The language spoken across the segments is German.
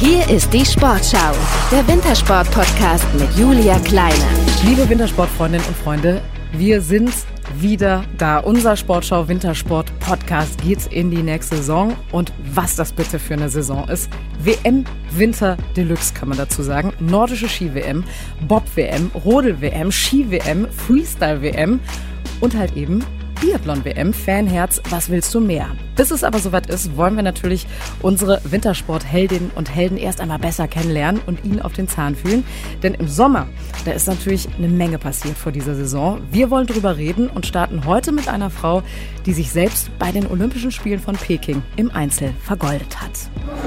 Hier ist die Sportschau, der Wintersport-Podcast mit Julia Kleine. Liebe Wintersportfreundinnen und Freunde, wir sind wieder da. Unser Sportschau Wintersport Podcast geht in die nächste Saison. Und was das bitte für eine Saison ist. WM Winter Deluxe kann man dazu sagen. Nordische Ski-WM, Bob-WM, Rodel-WM, Ski-WM, Freestyle-WM und halt eben Biathlon-WM, Fanherz, was willst du mehr? Bis es aber soweit ist, wollen wir natürlich unsere Wintersport-Heldinnen und Helden erst einmal besser kennenlernen und ihnen auf den Zahn fühlen. Denn im Sommer, da ist natürlich eine Menge passiert vor dieser Saison. Wir wollen drüber reden und starten heute mit einer Frau, die sich selbst bei den Olympischen Spielen von Peking im Einzel vergoldet hat.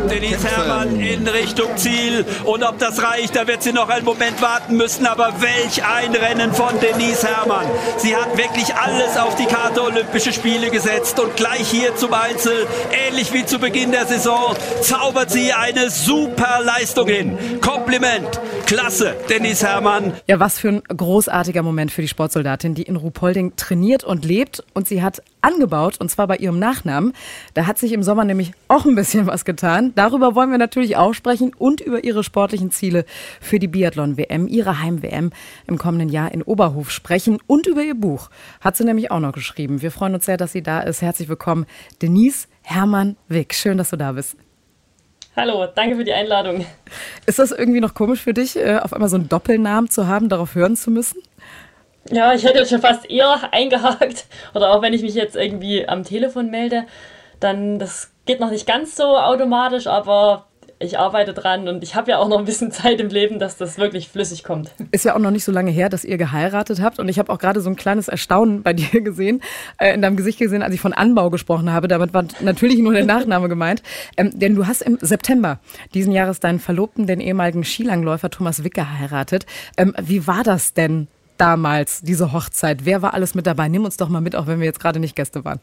Denise Herrmann in Richtung Ziel. Und ob das reicht, da wird sie noch einen Moment warten müssen. Aber welch ein Rennen von Denise Herrmann. Sie hat wirklich alles auf die Karte Olympische Spiele gesetzt und gleich hier zum Einzel, ähnlich wie zu Beginn der Saison, zaubert sie eine super Leistung hin. Kompliment, klasse, Dennis Herrmann. Ja, was für ein großartiger Moment für die Sportsoldatin, die in Ruhpolding trainiert und lebt. Und sie hat angebaut, und zwar bei ihrem Nachnamen. Da hat sich im Sommer nämlich auch ein bisschen was getan. Darüber wollen wir natürlich auch sprechen und über ihre sportlichen Ziele für die Biathlon-WM, ihre Heim-WM im kommenden Jahr in Oberhof sprechen und über ihr Buch. Hat sie nämlich auch noch geschrieben. Wir freuen uns sehr, dass sie da ist. Herzlich willkommen, Denise Hermann Wick. Schön, dass du da bist. Hallo, danke für die Einladung. Ist das irgendwie noch komisch für dich, äh, auf einmal so einen Doppelnamen zu haben, darauf hören zu müssen? Ja, ich hätte schon fast eher eingehakt. Oder auch wenn ich mich jetzt irgendwie am Telefon melde, dann das geht noch nicht ganz so automatisch, aber ich arbeite dran und ich habe ja auch noch ein bisschen Zeit im Leben, dass das wirklich flüssig kommt. Ist ja auch noch nicht so lange her, dass ihr geheiratet habt und ich habe auch gerade so ein kleines Erstaunen bei dir gesehen, äh, in deinem Gesicht gesehen, als ich von Anbau gesprochen habe. Damit war natürlich nur der Nachname gemeint. Ähm, denn du hast im September diesen Jahres deinen Verlobten, den ehemaligen Skilangläufer Thomas Wick geheiratet. Ähm, wie war das denn damals, diese Hochzeit? Wer war alles mit dabei? Nimm uns doch mal mit, auch wenn wir jetzt gerade nicht Gäste waren.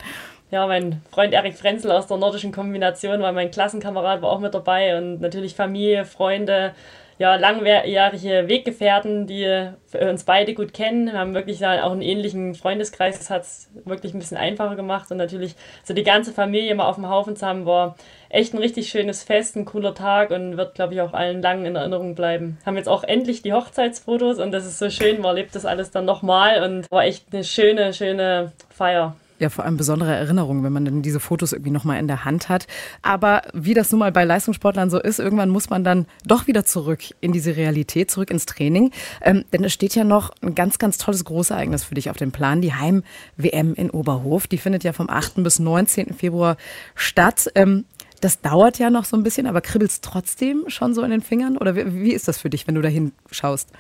Ja, mein Freund Erik Frenzel aus der nordischen Kombination war mein Klassenkamerad, war auch mit dabei und natürlich Familie, Freunde, ja, langjährige Weggefährten, die uns beide gut kennen. Wir haben wirklich auch einen ähnlichen Freundeskreis. Das hat es wirklich ein bisschen einfacher gemacht. Und natürlich so die ganze Familie mal auf dem Haufen zu haben, war echt ein richtig schönes Fest, ein cooler Tag und wird, glaube ich, auch allen lang in Erinnerung bleiben. Haben jetzt auch endlich die Hochzeitsfotos und das ist so schön. Man erlebt das alles dann nochmal und war echt eine schöne, schöne Feier. Ja, vor allem besondere Erinnerungen, wenn man dann diese Fotos irgendwie nochmal in der Hand hat. Aber wie das nun mal bei Leistungssportlern so ist, irgendwann muss man dann doch wieder zurück in diese Realität, zurück ins Training. Ähm, denn es steht ja noch ein ganz, ganz tolles Großereignis für dich auf dem Plan, die Heim-WM in Oberhof. Die findet ja vom 8. bis 19. Februar statt. Ähm, das dauert ja noch so ein bisschen, aber kribbelst trotzdem schon so in den Fingern? Oder wie, wie ist das für dich, wenn du da hinschaust?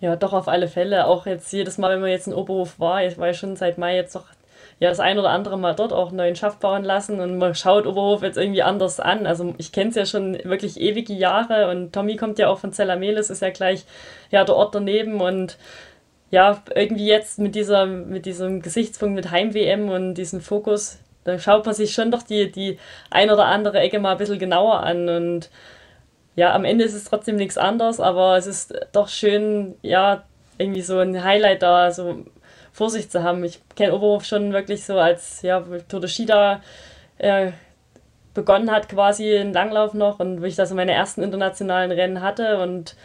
Ja, doch auf alle Fälle. Auch jetzt jedes Mal, wenn man jetzt in Oberhof war, ich war ja schon seit Mai jetzt doch ja das ein oder andere Mal dort auch einen neuen Schaft bauen lassen und man schaut Oberhof jetzt irgendwie anders an. Also ich kenne es ja schon wirklich ewige Jahre und Tommy kommt ja auch von Zellamelis, ist ja gleich ja der Ort daneben und ja, irgendwie jetzt mit dieser, mit diesem Gesichtspunkt mit Heim-WM und diesem Fokus, da schaut man sich schon doch die, die ein oder andere Ecke mal ein bisschen genauer an und ja, am Ende ist es trotzdem nichts anderes, aber es ist doch schön, ja, irgendwie so ein Highlight da, so Vorsicht zu haben. Ich kenne Oberhof schon wirklich so als, ja, Tour Shida äh, begonnen hat, quasi in Langlauf noch und wo ich da so meine ersten internationalen Rennen hatte und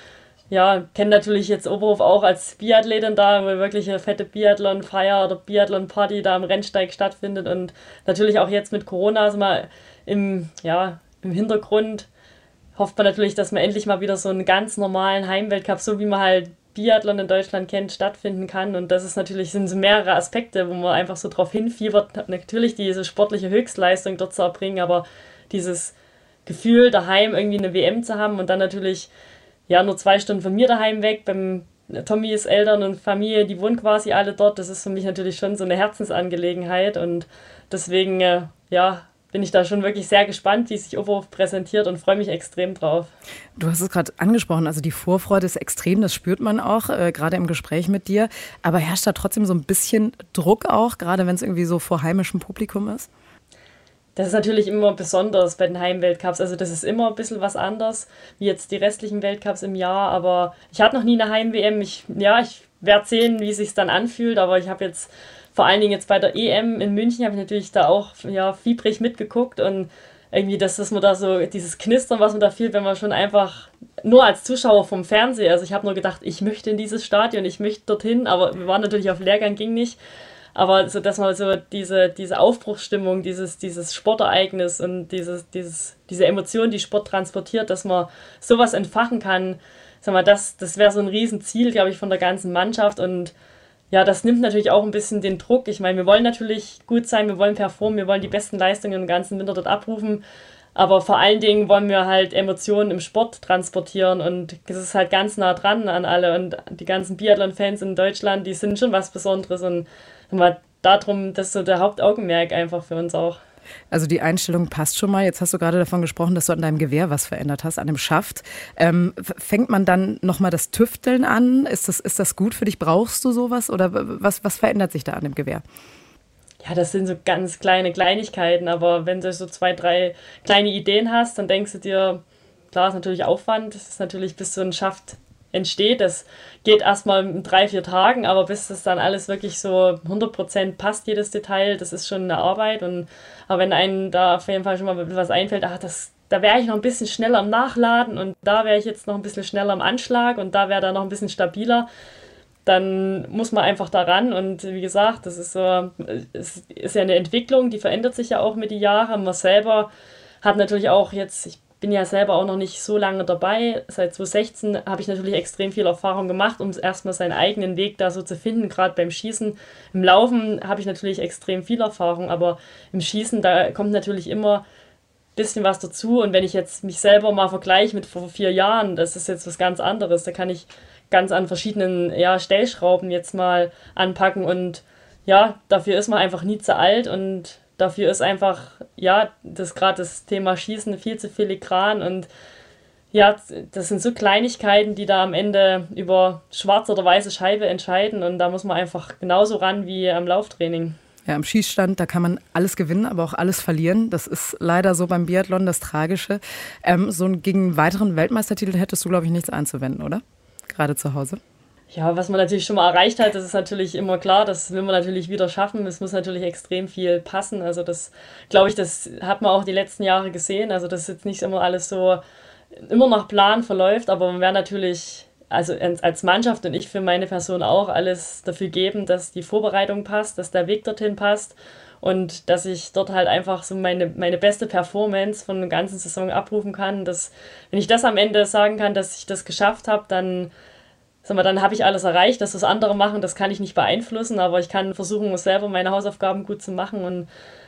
ja, kenne natürlich jetzt Oberhof auch als Biathletin da, wo wirklich eine fette Biathlon-Feier oder Biathlon-Party da am Rennsteig stattfindet und natürlich auch jetzt mit Corona also mal im, ja, im Hintergrund hofft man natürlich, dass man endlich mal wieder so einen ganz normalen Heimweltcup, so wie man halt Biathlon in Deutschland kennt, stattfinden kann. Und das ist natürlich, sind mehrere Aspekte, wo man einfach so drauf hinfiebert, natürlich diese sportliche Höchstleistung dort zu erbringen, aber dieses Gefühl, daheim irgendwie eine WM zu haben und dann natürlich, ja, nur zwei Stunden von mir daheim weg, beim Tommys Eltern und Familie, die wohnen quasi alle dort. Das ist für mich natürlich schon so eine Herzensangelegenheit und deswegen, äh, ja, bin ich da schon wirklich sehr gespannt, wie sich Oberhof präsentiert und freue mich extrem drauf. Du hast es gerade angesprochen, also die Vorfreude ist extrem, das spürt man auch, äh, gerade im Gespräch mit dir. Aber herrscht da trotzdem so ein bisschen Druck auch, gerade wenn es irgendwie so vor heimischem Publikum ist? Das ist natürlich immer besonders bei den Heimweltcups. Also das ist immer ein bisschen was anders, wie jetzt die restlichen Weltcups im Jahr. Aber ich hatte noch nie eine Heim-WM. Ich, ja, ich werde sehen, wie sich dann anfühlt. Aber ich habe jetzt vor allen Dingen jetzt bei der EM in München habe ich natürlich da auch ja, fiebrig mitgeguckt und irgendwie, dass, dass man da so dieses Knistern, was man da fühlt, wenn man schon einfach nur als Zuschauer vom Fernseher, also ich habe nur gedacht, ich möchte in dieses Stadion, ich möchte dorthin, aber wir waren natürlich auf Lehrgang, ging nicht. Aber so, dass man so diese, diese Aufbruchsstimmung, dieses, dieses Sportereignis und dieses, dieses, diese Emotion, die Sport transportiert, dass man sowas entfachen kann, sag mal, das, das wäre so ein Riesenziel, glaube ich, von der ganzen Mannschaft und ja, das nimmt natürlich auch ein bisschen den Druck. Ich meine, wir wollen natürlich gut sein, wir wollen performen, wir wollen die besten Leistungen im ganzen Winter dort abrufen. Aber vor allen Dingen wollen wir halt Emotionen im Sport transportieren und es ist halt ganz nah dran an alle. Und die ganzen Biathlon-Fans in Deutschland, die sind schon was Besonderes und darum, das ist so der Hauptaugenmerk einfach für uns auch. Also die Einstellung passt schon mal. Jetzt hast du gerade davon gesprochen, dass du an deinem Gewehr was verändert hast, an dem Schaft. Ähm, fängt man dann nochmal das Tüfteln an? Ist das, ist das gut für dich? Brauchst du sowas? Oder was, was verändert sich da an dem Gewehr? Ja, das sind so ganz kleine Kleinigkeiten, aber wenn du so zwei, drei kleine Ideen hast, dann denkst du dir, klar ist natürlich Aufwand, das ist natürlich bis so ein Schaft entsteht. Das geht erstmal in drei, vier Tagen, aber bis das dann alles wirklich so 100% passt, jedes Detail, das ist schon eine Arbeit. Und, aber wenn einem da auf jeden Fall schon mal was einfällt, ach, das, da wäre ich noch ein bisschen schneller am Nachladen und da wäre ich jetzt noch ein bisschen schneller am Anschlag und da wäre da noch ein bisschen stabiler, dann muss man einfach daran und wie gesagt, das ist so, es ist ja eine Entwicklung, die verändert sich ja auch mit den Jahren. Man selber hat natürlich auch jetzt, ich bin ja selber auch noch nicht so lange dabei. Seit 2016 habe ich natürlich extrem viel Erfahrung gemacht, um erstmal seinen eigenen Weg da so zu finden, gerade beim Schießen. Im Laufen habe ich natürlich extrem viel Erfahrung, aber im Schießen, da kommt natürlich immer ein bisschen was dazu. Und wenn ich jetzt mich selber mal vergleiche mit vor vier Jahren, das ist jetzt was ganz anderes. Da kann ich ganz an verschiedenen ja, Stellschrauben jetzt mal anpacken und ja, dafür ist man einfach nie zu alt und dafür ist einfach, ja, das gerade das Thema Schießen viel zu filigran und ja, das sind so Kleinigkeiten, die da am Ende über schwarze oder weiße Scheibe entscheiden und da muss man einfach genauso ran wie am Lauftraining. Ja, am Schießstand, da kann man alles gewinnen, aber auch alles verlieren. Das ist leider so beim Biathlon das Tragische. Ähm, so gegen einen weiteren Weltmeistertitel hättest du, glaube ich, nichts einzuwenden, oder? Gerade zu Hause. Ja, was man natürlich schon mal erreicht hat, das ist natürlich immer klar, das will man natürlich wieder schaffen. Es muss natürlich extrem viel passen. Also das, glaube ich, das hat man auch die letzten Jahre gesehen. Also das ist jetzt nicht immer alles so immer nach Plan verläuft, aber man wäre natürlich, also als Mannschaft und ich für meine Person auch, alles dafür geben, dass die Vorbereitung passt, dass der Weg dorthin passt und dass ich dort halt einfach so meine, meine beste Performance von der ganzen Saison abrufen kann. Dass, wenn ich das am Ende sagen kann, dass ich das geschafft habe, dann sag mal, dann habe ich alles erreicht, dass das andere machen, das kann ich nicht beeinflussen, aber ich kann versuchen, selber meine Hausaufgaben gut zu machen und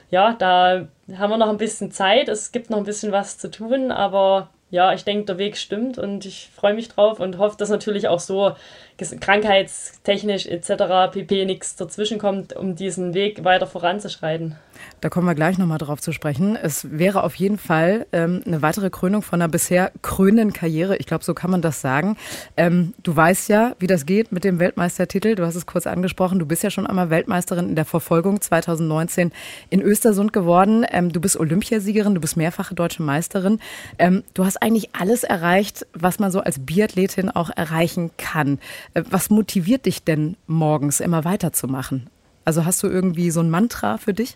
ja, da haben wir noch ein bisschen Zeit, es gibt noch ein bisschen was zu tun, aber ja, ich denke, der Weg stimmt und ich freue mich drauf und hoffe, dass natürlich auch so krankheitstechnisch etc. pp. nichts dazwischen kommt, um diesen Weg weiter voranzuschreiten. Da kommen wir gleich nochmal drauf zu sprechen. Es wäre auf jeden Fall ähm, eine weitere Krönung von einer bisher krönenden Karriere. Ich glaube, so kann man das sagen. Ähm, du weißt ja, wie das geht mit dem Weltmeistertitel. Du hast es kurz angesprochen. Du bist ja schon einmal Weltmeisterin in der Verfolgung 2019 in Östersund geworden. Ähm, du bist Olympiasiegerin, du bist mehrfache deutsche Meisterin. Ähm, du hast eigentlich alles erreicht, was man so als Biathletin auch erreichen kann. Äh, was motiviert dich denn morgens immer weiterzumachen? Also hast du irgendwie so ein Mantra für dich?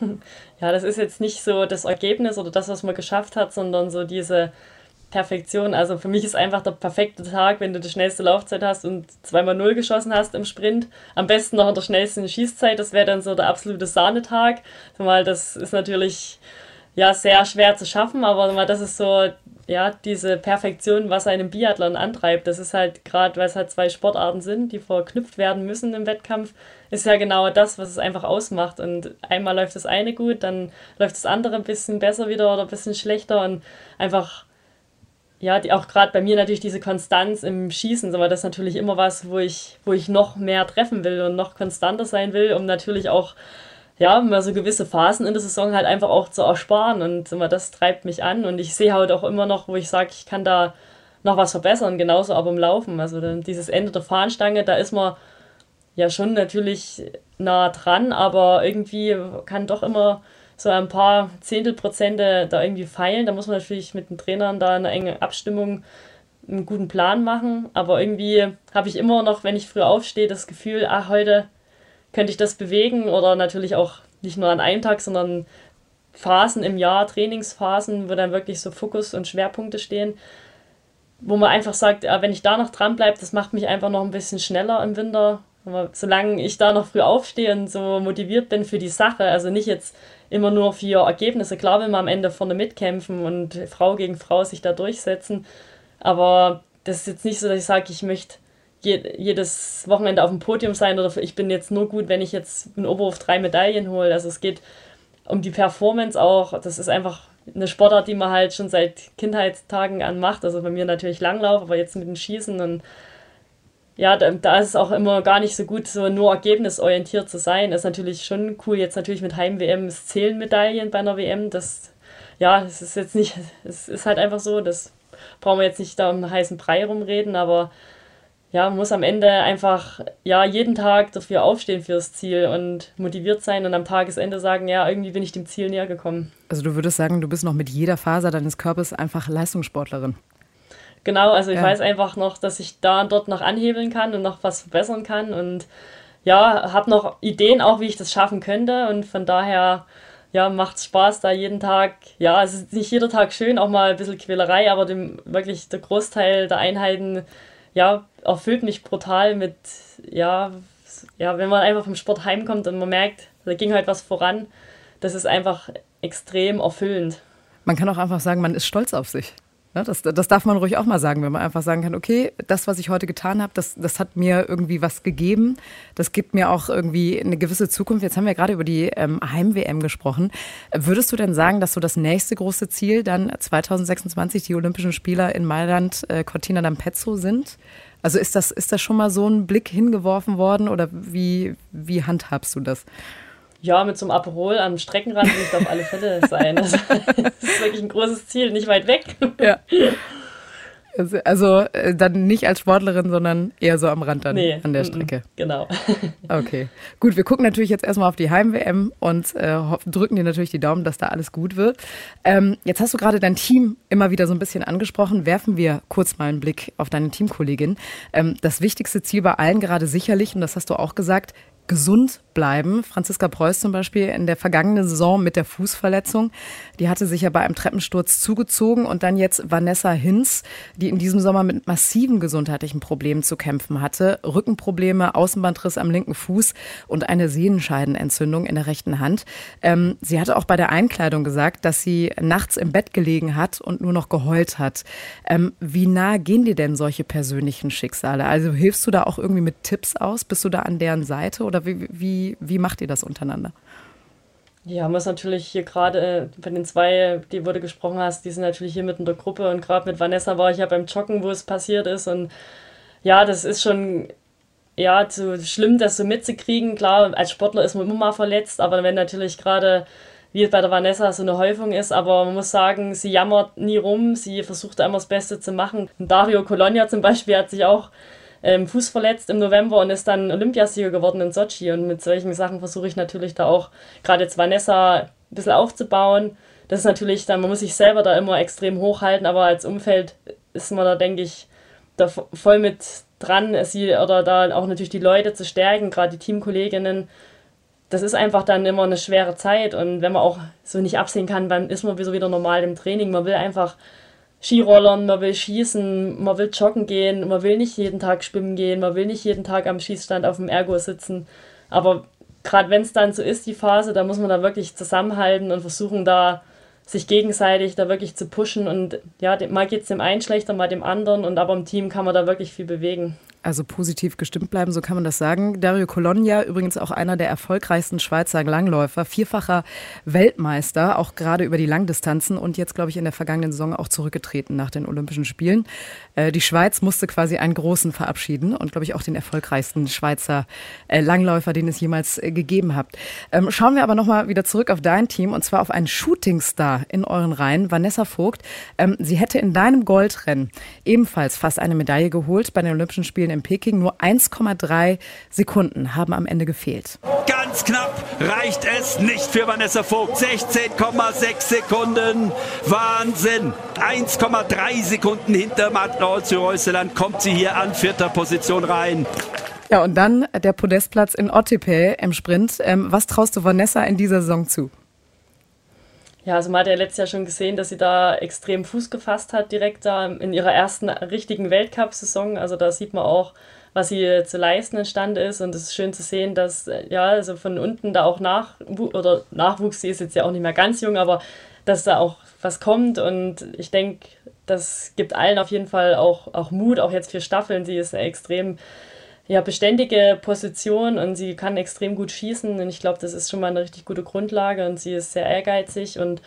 Ja, das ist jetzt nicht so das Ergebnis oder das, was man geschafft hat, sondern so diese Perfektion. Also für mich ist einfach der perfekte Tag, wenn du die schnellste Laufzeit hast und zweimal Null geschossen hast im Sprint. Am besten noch in der schnellsten Schießzeit. Das wäre dann so der absolute Sahnetag. Das ist natürlich ja sehr schwer zu schaffen, aber das ist so ja diese Perfektion, was einen Biathlon antreibt. Das ist halt gerade, weil es halt zwei Sportarten sind, die verknüpft werden müssen im Wettkampf, ist ja genau das, was es einfach ausmacht. Und einmal läuft das eine gut, dann läuft das andere ein bisschen besser wieder oder ein bisschen schlechter und einfach ja, die, auch gerade bei mir natürlich diese Konstanz im Schießen, aber das ist natürlich immer was, wo ich, wo ich noch mehr treffen will und noch konstanter sein will, um natürlich auch ja, mal so gewisse Phasen in der Saison halt einfach auch zu ersparen. Und immer das treibt mich an. Und ich sehe halt auch immer noch, wo ich sage, ich kann da noch was verbessern, genauso aber im Laufen. Also dieses Ende der Fahnenstange, da ist man ja schon natürlich nah dran, aber irgendwie kann doch immer so ein paar Zehntelprozente da irgendwie feilen. Da muss man natürlich mit den Trainern da eine enge Abstimmung einen guten Plan machen. Aber irgendwie habe ich immer noch, wenn ich früh aufstehe, das Gefühl, ach, heute könnte ich das bewegen oder natürlich auch nicht nur an einem Tag, sondern Phasen im Jahr, Trainingsphasen, wo dann wirklich so Fokus und Schwerpunkte stehen, wo man einfach sagt, wenn ich da noch dran bleibe, das macht mich einfach noch ein bisschen schneller im Winter. Aber solange ich da noch früh aufstehe und so motiviert bin für die Sache, also nicht jetzt immer nur für Ergebnisse, klar will man am Ende vorne mitkämpfen und Frau gegen Frau sich da durchsetzen, aber das ist jetzt nicht so, dass ich sage, ich möchte jedes Wochenende auf dem Podium sein oder ich bin jetzt nur gut, wenn ich jetzt in Oberhof drei Medaillen hole. Also es geht um die Performance auch. Das ist einfach eine Sportart, die man halt schon seit Kindheitstagen an macht. Also bei mir natürlich Langlauf, aber jetzt mit dem Schießen und ja, da, da, ist es auch immer gar nicht so gut, so nur ergebnisorientiert zu sein. Das ist natürlich schon cool. Jetzt natürlich mit Heim-WM, zählen Medaillen bei einer WM. Das, ja, es ist jetzt nicht, es ist halt einfach so, das brauchen wir jetzt nicht da um einen heißen Brei rumreden, aber ja, man muss am Ende einfach ja jeden Tag dafür aufstehen fürs Ziel und motiviert sein und am Tagesende sagen, ja, irgendwie bin ich dem Ziel näher gekommen. Also du würdest sagen, du bist noch mit jeder Faser deines Körpers einfach Leistungssportlerin. Genau, also ich ja. weiß einfach noch, dass ich da und dort noch anhebeln kann und noch was verbessern kann und ja, habe noch Ideen auch, wie ich das schaffen könnte und von daher ja, macht es Spaß da jeden Tag. Ja, es ist nicht jeder Tag schön, auch mal ein bisschen Quälerei, aber dem, wirklich der Großteil der Einheiten ja, erfüllt mich brutal mit, ja, ja, wenn man einfach vom Sport heimkommt und man merkt, da ging halt was voran, das ist einfach extrem erfüllend. Man kann auch einfach sagen, man ist stolz auf sich. Ja, das, das darf man ruhig auch mal sagen, wenn man einfach sagen kann, okay, das, was ich heute getan habe, das, das hat mir irgendwie was gegeben. Das gibt mir auch irgendwie eine gewisse Zukunft. Jetzt haben wir gerade über die ähm, Heim-WM gesprochen. Würdest du denn sagen, dass so das nächste große Ziel dann 2026 die Olympischen Spieler in Mailand, äh, Cortina d'Ampezzo sind? Also ist das, ist das schon mal so ein Blick hingeworfen worden oder wie, wie handhabst du das? Ja, mit so einem Aperol am Streckenrand will ich auf alle Fälle sein. Das, ist wirklich ein großes Ziel, nicht weit weg. Ja. Also, also äh, dann nicht als Sportlerin, sondern eher so am Rand dann nee, an der Strecke. Genau. Okay. Gut, wir gucken natürlich jetzt erstmal auf die Heim-WM und äh, drücken dir natürlich die Daumen, dass da alles gut wird. Ähm, jetzt hast du gerade dein Team immer wieder so ein bisschen angesprochen. Werfen wir kurz mal einen Blick auf deine Teamkollegin. Ähm, das wichtigste Ziel bei allen gerade sicherlich, und das hast du auch gesagt, gesund bleiben. Franziska Preuß zum Beispiel in der vergangenen Saison mit der Fußverletzung, die hatte sich ja bei einem Treppensturz zugezogen und dann jetzt Vanessa Hinz, die in diesem Sommer mit massiven gesundheitlichen Problemen zu kämpfen hatte. Rückenprobleme, Außenbandriss am linken Fuß und eine Sehenscheidenentzündung in der rechten Hand. Ähm, sie hatte auch bei der Einkleidung gesagt, dass sie nachts im Bett gelegen hat und nur noch geheult hat. Ähm, wie nah gehen dir denn solche persönlichen Schicksale? Also hilfst du da auch irgendwie mit Tipps aus? Bist du da an deren Seite oder wie, wie wie, macht ihr das untereinander? Ja, muss natürlich hier gerade äh, bei den zwei, die wo du gesprochen hast, die sind natürlich hier mit in der Gruppe und gerade mit Vanessa war ich ja beim Joggen, wo es passiert ist und ja, das ist schon ja, zu schlimm, das so mitzukriegen. Klar, als Sportler ist man immer mal verletzt, aber wenn natürlich gerade wie bei der Vanessa so eine Häufung ist, aber man muss sagen, sie jammert nie rum, sie versucht immer das Beste zu machen. Und Dario Colonia zum Beispiel hat sich auch ähm, Fuß verletzt im November und ist dann Olympiasieger geworden in Sochi. Und mit solchen Sachen versuche ich natürlich da auch gerade jetzt Vanessa ein bisschen aufzubauen. Das ist natürlich dann, man muss sich selber da immer extrem hochhalten, aber als Umfeld ist man da, denke ich, da voll mit dran, sie oder da auch natürlich die Leute zu stärken, gerade die Teamkolleginnen. Das ist einfach dann immer eine schwere Zeit und wenn man auch so nicht absehen kann, dann ist man so wieder normal im Training. Man will einfach Skirollern, man will schießen, man will joggen gehen, man will nicht jeden Tag schwimmen gehen, man will nicht jeden Tag am Schießstand auf dem Ergo sitzen. Aber gerade wenn es dann so ist, die Phase, da muss man da wirklich zusammenhalten und versuchen, da sich gegenseitig da wirklich zu pushen. Und ja, mal geht es dem einen schlechter, mal dem anderen. Und aber im Team kann man da wirklich viel bewegen. Also positiv gestimmt bleiben, so kann man das sagen. Dario Colonia, übrigens auch einer der erfolgreichsten Schweizer Langläufer, vierfacher Weltmeister, auch gerade über die Langdistanzen und jetzt, glaube ich, in der vergangenen Saison auch zurückgetreten nach den Olympischen Spielen. Äh, die Schweiz musste quasi einen großen verabschieden und, glaube ich, auch den erfolgreichsten Schweizer äh, Langläufer, den es jemals äh, gegeben hat. Ähm, schauen wir aber nochmal wieder zurück auf dein Team und zwar auf einen Shootingstar in euren Reihen, Vanessa Vogt. Ähm, sie hätte in deinem Goldrennen ebenfalls fast eine Medaille geholt bei den Olympischen Spielen in Peking. Nur 1,3 Sekunden haben am Ende gefehlt. Ganz knapp reicht es nicht für Vanessa Vogt. 16,6 Sekunden. Wahnsinn. 1,3 Sekunden hinter Martin Olsü-Reuseland kommt sie hier an vierter Position rein. Ja, und dann der Podestplatz in Ottepe im Sprint. Ähm, was traust du Vanessa in dieser Saison zu? Ja, also man hat ja letztes Jahr schon gesehen, dass sie da extrem Fuß gefasst hat, direkt da in ihrer ersten richtigen Weltcup-Saison. Also da sieht man auch, was sie zu leisten imstande ist. Und es ist schön zu sehen, dass ja, also von unten da auch nach oder Nachwuchs, sie ist jetzt ja auch nicht mehr ganz jung, aber dass da auch was kommt. Und ich denke, das gibt allen auf jeden Fall auch, auch Mut, auch jetzt für Staffeln. Sie ist eine extrem ja, beständige Position und sie kann extrem gut schießen. Und ich glaube, das ist schon mal eine richtig gute Grundlage und sie ist sehr ehrgeizig und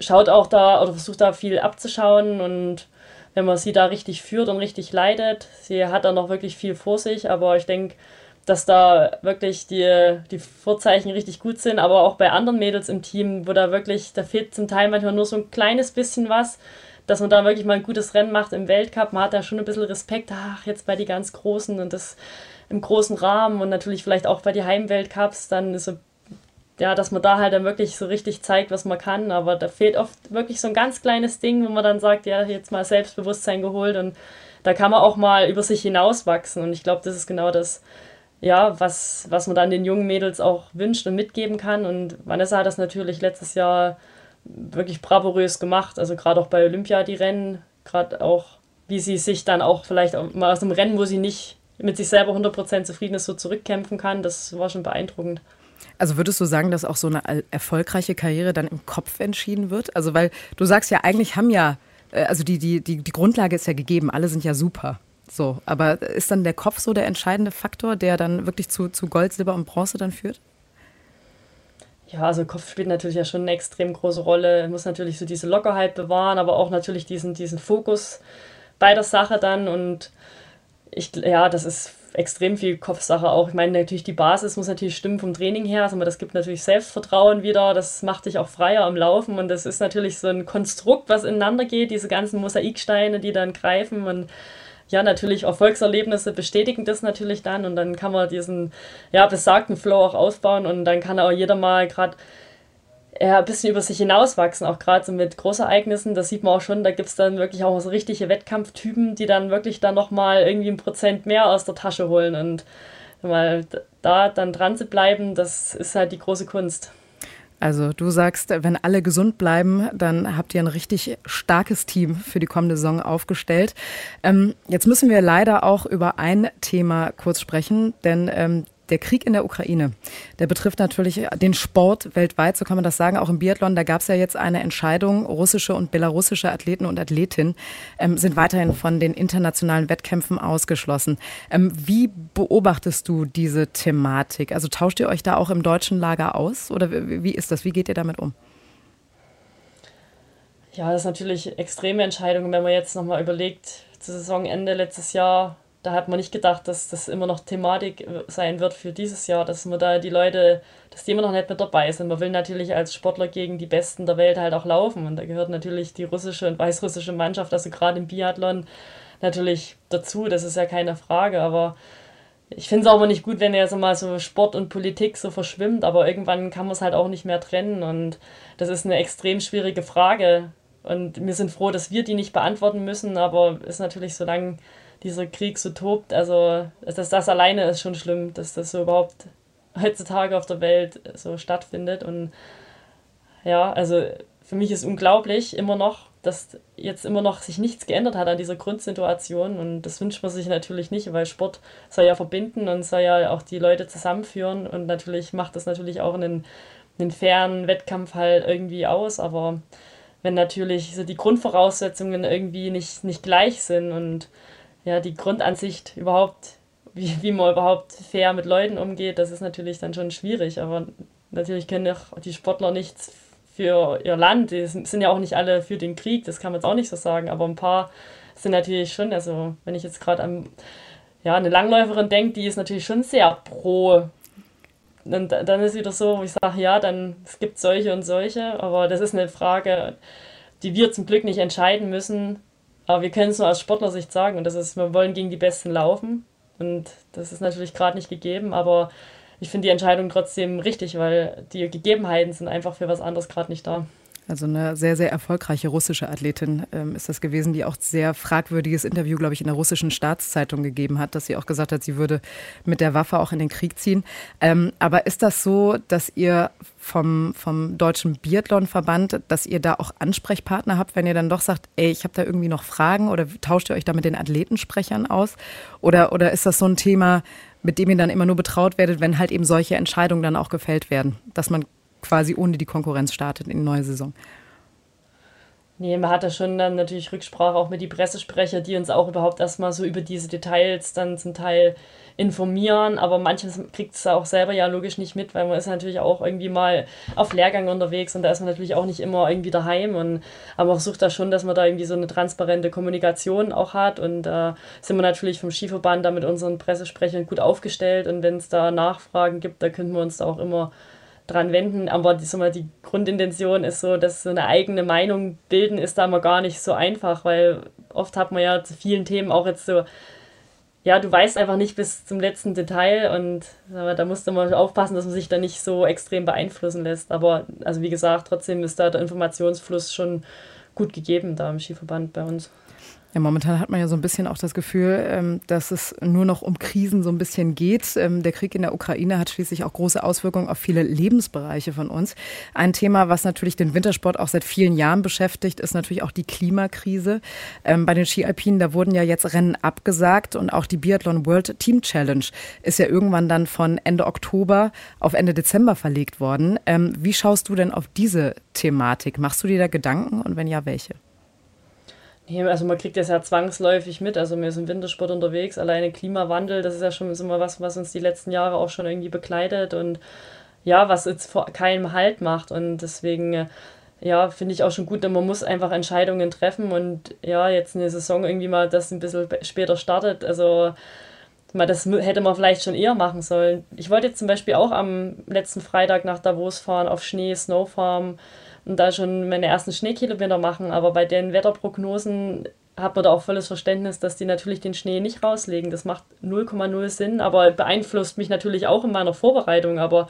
schaut auch da oder versucht da viel abzuschauen und wenn man sie da richtig führt und richtig leitet, sie hat da noch wirklich viel vor sich, aber ich denke, dass da wirklich die, die Vorzeichen richtig gut sind, aber auch bei anderen Mädels im Team, wo da wirklich, da fehlt zum Teil manchmal nur so ein kleines bisschen was, dass man da wirklich mal ein gutes Rennen macht im Weltcup. Man hat da schon ein bisschen Respekt, ach, jetzt bei die ganz Großen und das im großen Rahmen und natürlich vielleicht auch bei die Heimweltcups, dann ist so, ja, dass man da halt dann wirklich so richtig zeigt, was man kann. Aber da fehlt oft wirklich so ein ganz kleines Ding, wo man dann sagt, ja, jetzt mal Selbstbewusstsein geholt und da kann man auch mal über sich hinauswachsen. Und ich glaube, das ist genau das, ja, was, was man dann den jungen Mädels auch wünscht und mitgeben kann. Und Vanessa hat das natürlich letztes Jahr wirklich bravourös gemacht. Also gerade auch bei Olympia die Rennen, gerade auch, wie sie sich dann auch vielleicht auch mal aus einem Rennen, wo sie nicht mit sich selber 100% zufrieden ist, so zurückkämpfen kann, das war schon beeindruckend. Also würdest du sagen, dass auch so eine erfolgreiche Karriere dann im Kopf entschieden wird? Also weil du sagst ja, eigentlich haben ja, äh, also die, die, die, die Grundlage ist ja gegeben, alle sind ja super. So, aber ist dann der Kopf so der entscheidende Faktor, der dann wirklich zu, zu Gold, Silber und Bronze dann führt? Ja, also Kopf spielt natürlich ja schon eine extrem große Rolle. Er muss natürlich so diese Lockerheit bewahren, aber auch natürlich diesen, diesen Fokus bei der Sache dann. Und ich, ja, das ist extrem viel Kopfsache auch. Ich meine, natürlich die Basis muss natürlich stimmen vom Training her, also das gibt natürlich Selbstvertrauen wieder, das macht dich auch freier am Laufen und das ist natürlich so ein Konstrukt, was ineinander geht, diese ganzen Mosaiksteine, die dann greifen und ja, natürlich Erfolgserlebnisse bestätigen das natürlich dann und dann kann man diesen ja, besagten Flow auch ausbauen und dann kann auch jeder mal gerade ein bisschen über sich hinauswachsen, auch gerade so mit Großereignissen. Das sieht man auch schon, da gibt es dann wirklich auch so richtige Wettkampftypen, die dann wirklich dann nochmal irgendwie ein Prozent mehr aus der Tasche holen und mal da dann dran zu bleiben, das ist halt die große Kunst. Also du sagst, wenn alle gesund bleiben, dann habt ihr ein richtig starkes Team für die kommende Saison aufgestellt. Ähm, jetzt müssen wir leider auch über ein Thema kurz sprechen, denn ähm, der Krieg in der Ukraine, der betrifft natürlich den Sport weltweit, so kann man das sagen. Auch im Biathlon, da gab es ja jetzt eine Entscheidung. Russische und belarussische Athleten und Athletinnen ähm, sind weiterhin von den internationalen Wettkämpfen ausgeschlossen. Ähm, wie beobachtest du diese Thematik? Also tauscht ihr euch da auch im deutschen Lager aus? Oder wie ist das? Wie geht ihr damit um? Ja, das ist natürlich extreme Entscheidung, wenn man jetzt nochmal überlegt, zu Saisonende letztes Jahr da hat man nicht gedacht, dass das immer noch Thematik äh, sein wird für dieses Jahr, dass man da die Leute, dass die immer noch nicht mit dabei sind. Man will natürlich als Sportler gegen die Besten der Welt halt auch laufen. Und da gehört natürlich die russische und weißrussische Mannschaft, also gerade im Biathlon, natürlich dazu, das ist ja keine Frage, aber ich finde es auch immer nicht gut, wenn jetzt mal so Sport und Politik so verschwimmt, aber irgendwann kann man es halt auch nicht mehr trennen. Und das ist eine extrem schwierige Frage. Und wir sind froh, dass wir die nicht beantworten müssen, aber ist natürlich so lange dieser Krieg so tobt. Also dass das alleine ist schon schlimm, dass das so überhaupt heutzutage auf der Welt so stattfindet. Und ja, also für mich ist unglaublich immer noch, dass jetzt immer noch sich nichts geändert hat an dieser Grundsituation. Und das wünscht man sich natürlich nicht, weil Sport soll ja verbinden und soll ja auch die Leute zusammenführen. Und natürlich macht das natürlich auch einen, einen fairen Wettkampf halt irgendwie aus. Aber wenn natürlich so die Grundvoraussetzungen irgendwie nicht, nicht gleich sind und ja, die Grundansicht überhaupt, wie, wie man überhaupt fair mit Leuten umgeht, das ist natürlich dann schon schwierig. Aber natürlich können auch die Sportler nichts für ihr Land. Die sind ja auch nicht alle für den Krieg, das kann man jetzt auch nicht so sagen. Aber ein paar sind natürlich schon, also wenn ich jetzt gerade an ja, eine Langläuferin denke, die ist natürlich schon sehr pro. Und dann ist wieder so, wo ich sage, ja, dann es gibt solche und solche, aber das ist eine Frage, die wir zum Glück nicht entscheiden müssen, aber wir können es nur aus Sportlersicht sagen und das ist, wir wollen gegen die Besten laufen und das ist natürlich gerade nicht gegeben, aber ich finde die Entscheidung trotzdem richtig, weil die Gegebenheiten sind einfach für was anderes gerade nicht da. Also eine sehr, sehr erfolgreiche russische Athletin ähm, ist das gewesen, die auch sehr fragwürdiges Interview, glaube ich, in der russischen Staatszeitung gegeben hat, dass sie auch gesagt hat, sie würde mit der Waffe auch in den Krieg ziehen. Ähm, aber ist das so, dass ihr vom, vom Deutschen Biathlonverband, dass ihr da auch Ansprechpartner habt, wenn ihr dann doch sagt, ey, ich habe da irgendwie noch Fragen oder tauscht ihr euch da mit den Athletensprechern aus? Oder, oder ist das so ein Thema, mit dem ihr dann immer nur betraut werdet, wenn halt eben solche Entscheidungen dann auch gefällt werden, dass man quasi ohne die Konkurrenz startet in die neue Saison. Nee, man hatte schon dann natürlich Rücksprache auch mit die Pressesprecher, die uns auch überhaupt erstmal so über diese Details dann zum Teil informieren, aber manches kriegt es auch selber ja logisch nicht mit, weil man ist natürlich auch irgendwie mal auf Lehrgang unterwegs und da ist man natürlich auch nicht immer irgendwie daheim. Und aber man versucht da schon, dass man da irgendwie so eine transparente Kommunikation auch hat. Und da äh, sind wir natürlich vom Skiverband da mit unseren Pressesprechern gut aufgestellt. Und wenn es da Nachfragen gibt, da können wir uns da auch immer dran wenden. Aber die, mal, die Grundintention ist so, dass so eine eigene Meinung bilden ist da mal gar nicht so einfach, weil oft hat man ja zu vielen Themen auch jetzt so, ja, du weißt einfach nicht bis zum letzten Detail und da musst du mal aufpassen, dass man sich da nicht so extrem beeinflussen lässt. Aber also wie gesagt, trotzdem ist da der Informationsfluss schon gut gegeben da im Skiverband bei uns. Ja, momentan hat man ja so ein bisschen auch das Gefühl, ähm, dass es nur noch um Krisen so ein bisschen geht. Ähm, der Krieg in der Ukraine hat schließlich auch große Auswirkungen auf viele Lebensbereiche von uns. Ein Thema, was natürlich den Wintersport auch seit vielen Jahren beschäftigt, ist natürlich auch die Klimakrise. Ähm, bei den Ski-Alpinen, da wurden ja jetzt Rennen abgesagt und auch die Biathlon World Team Challenge ist ja irgendwann dann von Ende Oktober auf Ende Dezember verlegt worden. Wie schaust du denn auf diese Thematik? Machst du dir da Gedanken und wenn ja, welche? Also man kriegt das ja zwangsläufig mit. Also wir sind Wintersport unterwegs, alleine Klimawandel, das ist ja schon immer was, was uns die letzten Jahre auch schon irgendwie begleitet und ja, was jetzt vor keinem Halt macht. Und deswegen, ja, finde ich auch schon gut, man muss einfach Entscheidungen treffen und ja, jetzt eine Saison irgendwie mal, das ein bisschen später startet. Also das hätte man vielleicht schon eher machen sollen. Ich wollte jetzt zum Beispiel auch am letzten Freitag nach Davos fahren auf Schnee, Snowfarm und da schon meine ersten Schneekilometer machen. Aber bei den Wetterprognosen hat man da auch volles Verständnis, dass die natürlich den Schnee nicht rauslegen. Das macht 0,0 Sinn, aber beeinflusst mich natürlich auch in meiner Vorbereitung. Aber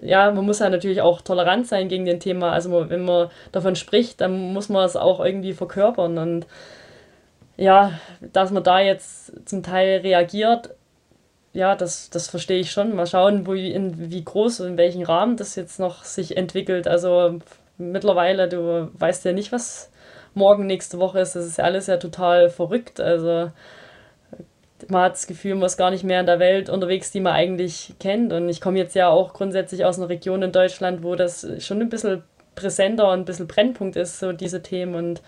ja, man muss ja natürlich auch tolerant sein gegen den Thema. Also wenn man davon spricht, dann muss man es auch irgendwie verkörpern. Und ja, dass man da jetzt zum Teil reagiert, ja, das, das verstehe ich schon. Mal schauen, wo, in, wie groß und in welchem Rahmen das jetzt noch sich entwickelt. Also mittlerweile, du weißt ja nicht, was morgen nächste Woche ist. Das ist ja alles ja total verrückt. Also man hat das Gefühl, man ist gar nicht mehr in der Welt unterwegs, die man eigentlich kennt. Und ich komme jetzt ja auch grundsätzlich aus einer Region in Deutschland, wo das schon ein bisschen präsenter und ein bisschen Brennpunkt ist, so diese Themen. Und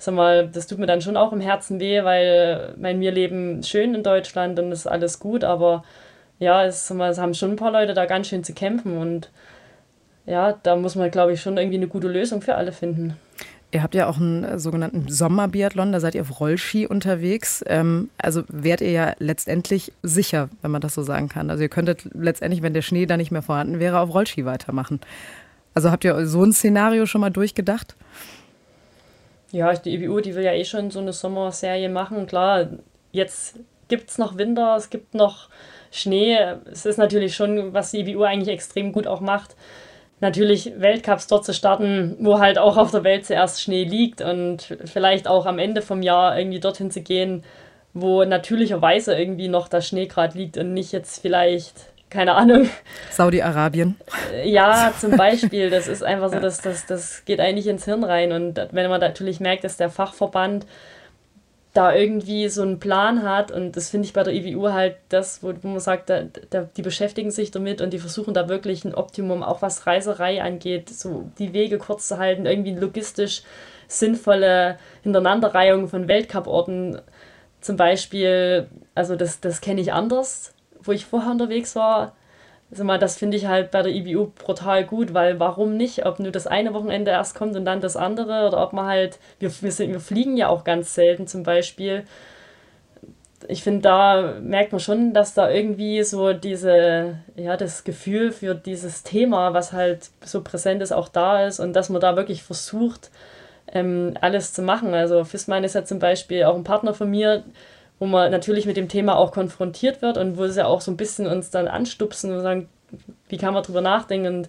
sag mal, das tut mir dann schon auch im Herzen weh, weil mein wir leben schön in Deutschland und ist alles gut, aber ja, es, sag mal, es haben schon ein paar Leute da ganz schön zu kämpfen und ja, da muss man, glaube ich, schon irgendwie eine gute Lösung für alle finden. Ihr habt ja auch einen äh, sogenannten Sommerbiathlon, da seid ihr auf Rollski unterwegs. Ähm, also wärt ihr ja letztendlich sicher, wenn man das so sagen kann. Also ihr könntet letztendlich, wenn der Schnee da nicht mehr vorhanden wäre, auf Rollski weitermachen. Also habt ihr so ein Szenario schon mal durchgedacht? Ja, die EBU, die will ja eh schon so eine Sommerserie machen. Klar, jetzt gibt es noch Winter, es gibt noch Schnee. Es ist natürlich schon, was die EBU eigentlich extrem gut auch macht, natürlich Weltcups dort zu starten, wo halt auch auf der Welt zuerst Schnee liegt und vielleicht auch am Ende vom Jahr irgendwie dorthin zu gehen, wo natürlicherweise irgendwie noch der Schnee gerade liegt und nicht jetzt vielleicht keine Ahnung. Saudi-Arabien. Ja, zum Beispiel. Das ist einfach so, dass das, das geht eigentlich ins Hirn rein. Und wenn man natürlich merkt, dass der Fachverband da irgendwie so einen Plan hat und das finde ich bei der IWU halt das, wo, man sagt, da, da, die beschäftigen sich damit und die versuchen da wirklich ein Optimum, auch was Reiserei angeht, so die Wege kurz zu halten, irgendwie logistisch sinnvolle Hintereinanderreihung von Weltcuporten zum Beispiel, also das, das kenne ich anders wo ich vorher unterwegs war, also mal, das finde ich halt bei der IBU brutal gut, weil warum nicht? Ob nur das eine Wochenende erst kommt und dann das andere oder ob man halt, wir, wir, sind, wir fliegen ja auch ganz selten zum Beispiel. Ich finde, da merkt man schon, dass da irgendwie so diese, ja, das Gefühl für dieses Thema, was halt so präsent ist, auch da ist und dass man da wirklich versucht, ähm, alles zu machen. Also Fissmann ist ja zum Beispiel auch ein Partner von mir, wo man natürlich mit dem Thema auch konfrontiert wird und wo sie auch so ein bisschen uns dann anstupsen und sagen, wie kann man drüber nachdenken und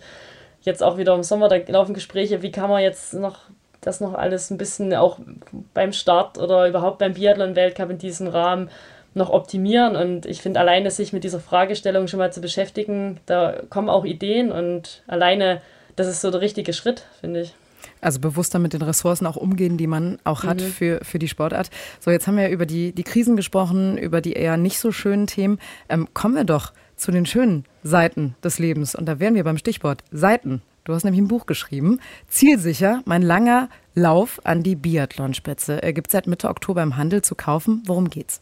jetzt auch wieder im Sommer, da laufen Gespräche, wie kann man jetzt noch das noch alles ein bisschen auch beim Start oder überhaupt beim Biathlon-Weltcup in diesem Rahmen noch optimieren. Und ich finde, alleine sich mit dieser Fragestellung schon mal zu beschäftigen, da kommen auch Ideen und alleine, das ist so der richtige Schritt, finde ich. Also bewusster mit den Ressourcen auch umgehen, die man auch hat mhm. für, für die Sportart. So, jetzt haben wir über die, die Krisen gesprochen, über die eher nicht so schönen Themen. Ähm, kommen wir doch zu den schönen Seiten des Lebens. Und da wären wir beim Stichwort Seiten. Du hast nämlich ein Buch geschrieben. Zielsicher, mein langer Lauf an die Biathlonspitze. Er gibt seit Mitte Oktober im Handel zu kaufen. Worum geht's?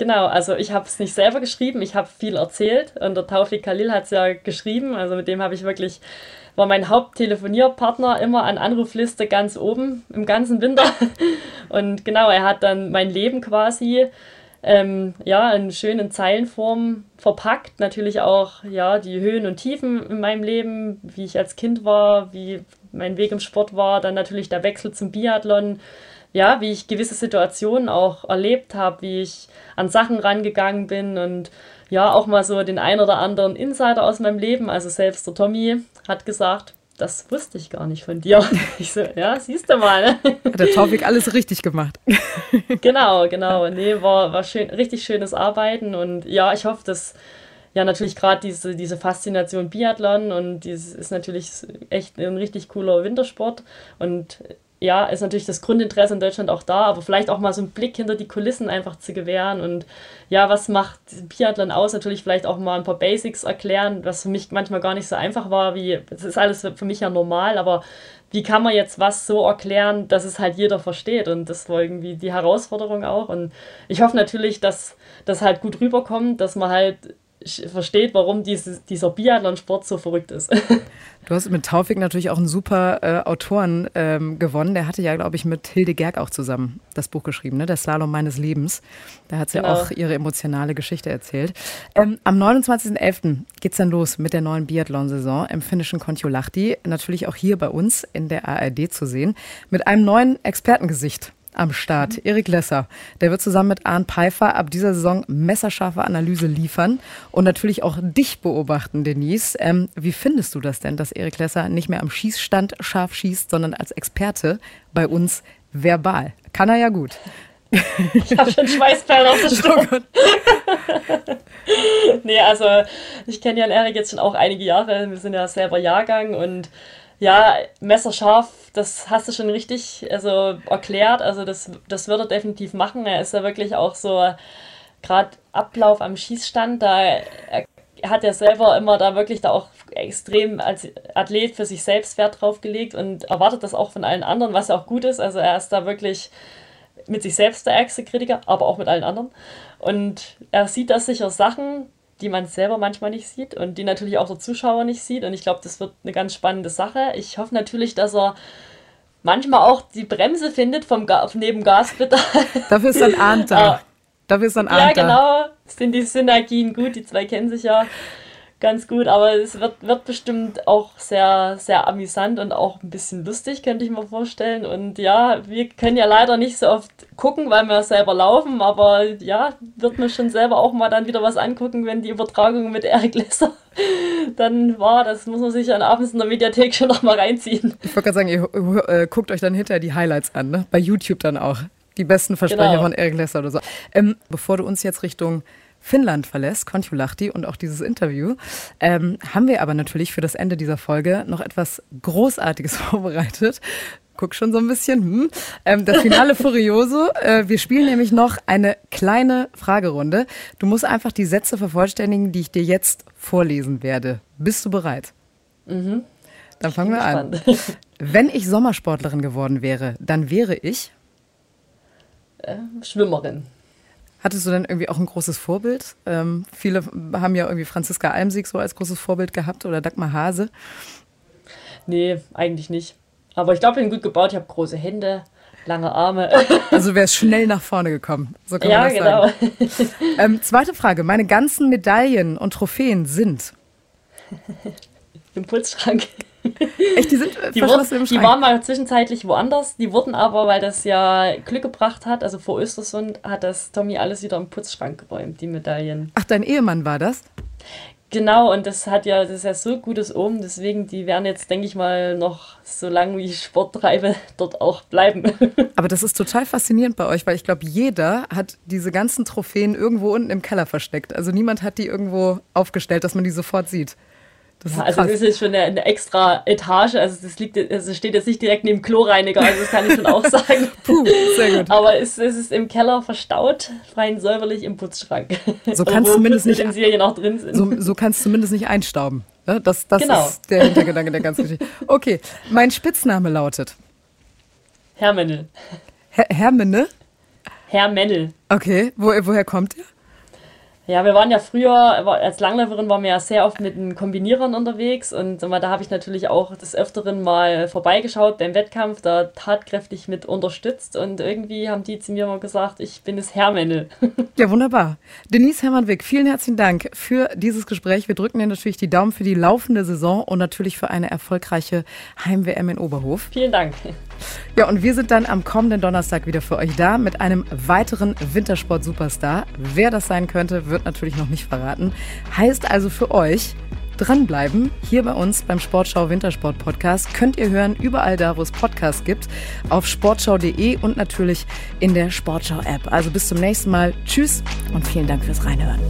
Genau, also ich habe es nicht selber geschrieben, ich habe viel erzählt und der Taufik Khalil hat es ja geschrieben, also mit dem habe ich wirklich, war mein Haupttelefonierpartner immer an Anrufliste ganz oben im ganzen Winter. Und genau, er hat dann mein Leben quasi ähm, ja, in schönen Zeilenform verpackt. Natürlich auch ja, die Höhen und Tiefen in meinem Leben, wie ich als Kind war, wie mein Weg im Sport war, dann natürlich der Wechsel zum Biathlon, ja, wie ich gewisse Situationen auch erlebt habe, wie ich an Sachen rangegangen bin und ja, auch mal so den ein oder anderen Insider aus meinem Leben. Also selbst der Tommy hat gesagt, das wusste ich gar nicht von dir. Ich so, ja, siehst du mal. Ne? Hat der Taufik alles richtig gemacht. Genau, genau. Nee, war, war schön, richtig schönes Arbeiten und ja, ich hoffe, dass ja natürlich gerade diese, diese Faszination Biathlon und dieses ist natürlich echt ein richtig cooler Wintersport und ja, ist natürlich das Grundinteresse in Deutschland auch da, aber vielleicht auch mal so einen Blick hinter die Kulissen einfach zu gewähren und ja, was macht Biathlon aus? Natürlich vielleicht auch mal ein paar Basics erklären, was für mich manchmal gar nicht so einfach war, wie, das ist alles für mich ja normal, aber wie kann man jetzt was so erklären, dass es halt jeder versteht und das war irgendwie die Herausforderung auch und ich hoffe natürlich, dass das halt gut rüberkommt, dass man halt versteht, warum dieses, dieser Biathlon-Sport so verrückt ist. Du hast mit Taufik natürlich auch einen super äh, Autoren ähm, gewonnen. Der hatte ja, glaube ich, mit Hilde Gerg auch zusammen das Buch geschrieben, ne? Der Slalom meines Lebens. Da hat sie genau. auch ihre emotionale Geschichte erzählt. Ähm, am 29.11. geht es dann los mit der neuen Biathlon-Saison im finnischen Kontiolahti. Natürlich auch hier bei uns in der ARD zu sehen. Mit einem neuen Expertengesicht am Start. Erik Lesser, der wird zusammen mit Arne Pfeiffer ab dieser Saison messerscharfe Analyse liefern und natürlich auch dich beobachten, Denise. Ähm, wie findest du das denn, dass Erik Lesser nicht mehr am Schießstand scharf schießt, sondern als Experte bei uns verbal? Kann er ja gut. Ich habe schon Schweißperlen auf der Stirn. nee, also ich kenne Jan Erik jetzt schon auch einige Jahre. Wir sind ja selber Jahrgang und ja, messerscharf, das hast du schon richtig also, erklärt. Also das, das wird er definitiv machen. Er ist ja wirklich auch so, gerade Ablauf am Schießstand, da er, hat er selber immer da wirklich da auch extrem als Athlet für sich selbst Wert drauf gelegt und erwartet das auch von allen anderen, was ja auch gut ist. Also er ist da wirklich mit sich selbst der ärgste Kritiker, aber auch mit allen anderen. Und er sieht da sicher Sachen, die man selber manchmal nicht sieht und die natürlich auch der Zuschauer nicht sieht. Und ich glaube, das wird eine ganz spannende Sache. Ich hoffe natürlich, dass er manchmal auch die Bremse findet vom Ga neben Gaspedal. Dafür ist ein Arndt da. Dafür ist ein Arndt Ja, genau. Sind die Synergien gut. Die zwei kennen sich ja ganz gut, aber es wird, wird bestimmt auch sehr, sehr amüsant und auch ein bisschen lustig, könnte ich mir vorstellen. Und ja, wir können ja leider nicht so oft gucken, weil wir selber laufen, aber ja, wird mir schon selber auch mal dann wieder was angucken, wenn die Übertragung mit Eric Lesser dann war. Das muss man sich dann abends in der Mediathek schon noch mal reinziehen. Ich wollte gerade sagen, ihr äh, guckt euch dann hinterher die Highlights an, ne? bei YouTube dann auch. Die besten Versprecher genau. von Eric Lesser oder so. Ähm, bevor du uns jetzt Richtung Finnland verlässt, Kontiolahti und auch dieses Interview, ähm, haben wir aber natürlich für das Ende dieser Folge noch etwas Großartiges vorbereitet. Guck schon so ein bisschen. Hm. Ähm, das Finale Furioso. Äh, wir spielen nämlich noch eine kleine Fragerunde. Du musst einfach die Sätze vervollständigen, die ich dir jetzt vorlesen werde. Bist du bereit? Mhm. Dann fangen wir an. Wenn ich Sommersportlerin geworden wäre, dann wäre ich äh, Schwimmerin. Hattest du denn irgendwie auch ein großes Vorbild? Ähm, viele haben ja irgendwie Franziska Almsieg so als großes Vorbild gehabt oder Dagmar Hase. Nee, eigentlich nicht. Aber ich glaube, ich bin gut gebaut. Ich habe große Hände, lange Arme. Also wäre es schnell nach vorne gekommen. So kann ja, man das genau. Sagen. Ähm, zweite Frage. Meine ganzen Medaillen und Trophäen sind? Im Putzschrank. Echt, die sind die, wurden, die waren mal zwischenzeitlich woanders. Die wurden aber, weil das ja Glück gebracht hat, also vor Östersund, hat das Tommy alles wieder im Putzschrank geräumt, die Medaillen. Ach, dein Ehemann war das? Genau, und das hat ja, das ist ja so gutes Omen, deswegen, die werden jetzt, denke ich mal, noch so lange wie ich Sport treibe, dort auch bleiben. Aber das ist total faszinierend bei euch, weil ich glaube, jeder hat diese ganzen Trophäen irgendwo unten im Keller versteckt. Also niemand hat die irgendwo aufgestellt, dass man die sofort sieht. Das ja, also das ist schon eine, eine, extra Etage, also das liegt, also steht jetzt nicht direkt neben Kloreiniger, also das kann ich schon auch sagen. Puh, sehr gut. Aber es, es, ist im Keller verstaut, fein säuberlich im Putzschrank. So kannst zumindest nicht noch drin sind. So, so kannst zumindest nicht einstauben. Ne? Das, das genau. ist der Hintergedanke der ganzen Geschichte. Okay, mein Spitzname lautet Herr Mennel. Herr, Herr? Herr Mennel. Okay, Wo, woher kommt ihr? Ja, wir waren ja früher, als Langläuferin waren wir ja sehr oft mit den Kombinierern unterwegs und da habe ich natürlich auch des Öfteren mal vorbeigeschaut beim Wettkampf, da tatkräftig mit unterstützt und irgendwie haben die zu mir mal gesagt, ich bin das Herrmännel. Ja, wunderbar. Denise Hermann-Wick, vielen herzlichen Dank für dieses Gespräch. Wir drücken dir natürlich die Daumen für die laufende Saison und natürlich für eine erfolgreiche Heim-WM in Oberhof. Vielen Dank. Ja, und wir sind dann am kommenden Donnerstag wieder für euch da mit einem weiteren Wintersport-Superstar. Wer das sein könnte, wird natürlich noch nicht verraten. Heißt also für euch, dranbleiben. Hier bei uns beim Sportschau Wintersport Podcast könnt ihr hören überall da, wo es Podcasts gibt, auf sportschau.de und natürlich in der Sportschau App. Also bis zum nächsten Mal. Tschüss und vielen Dank fürs Reinhören.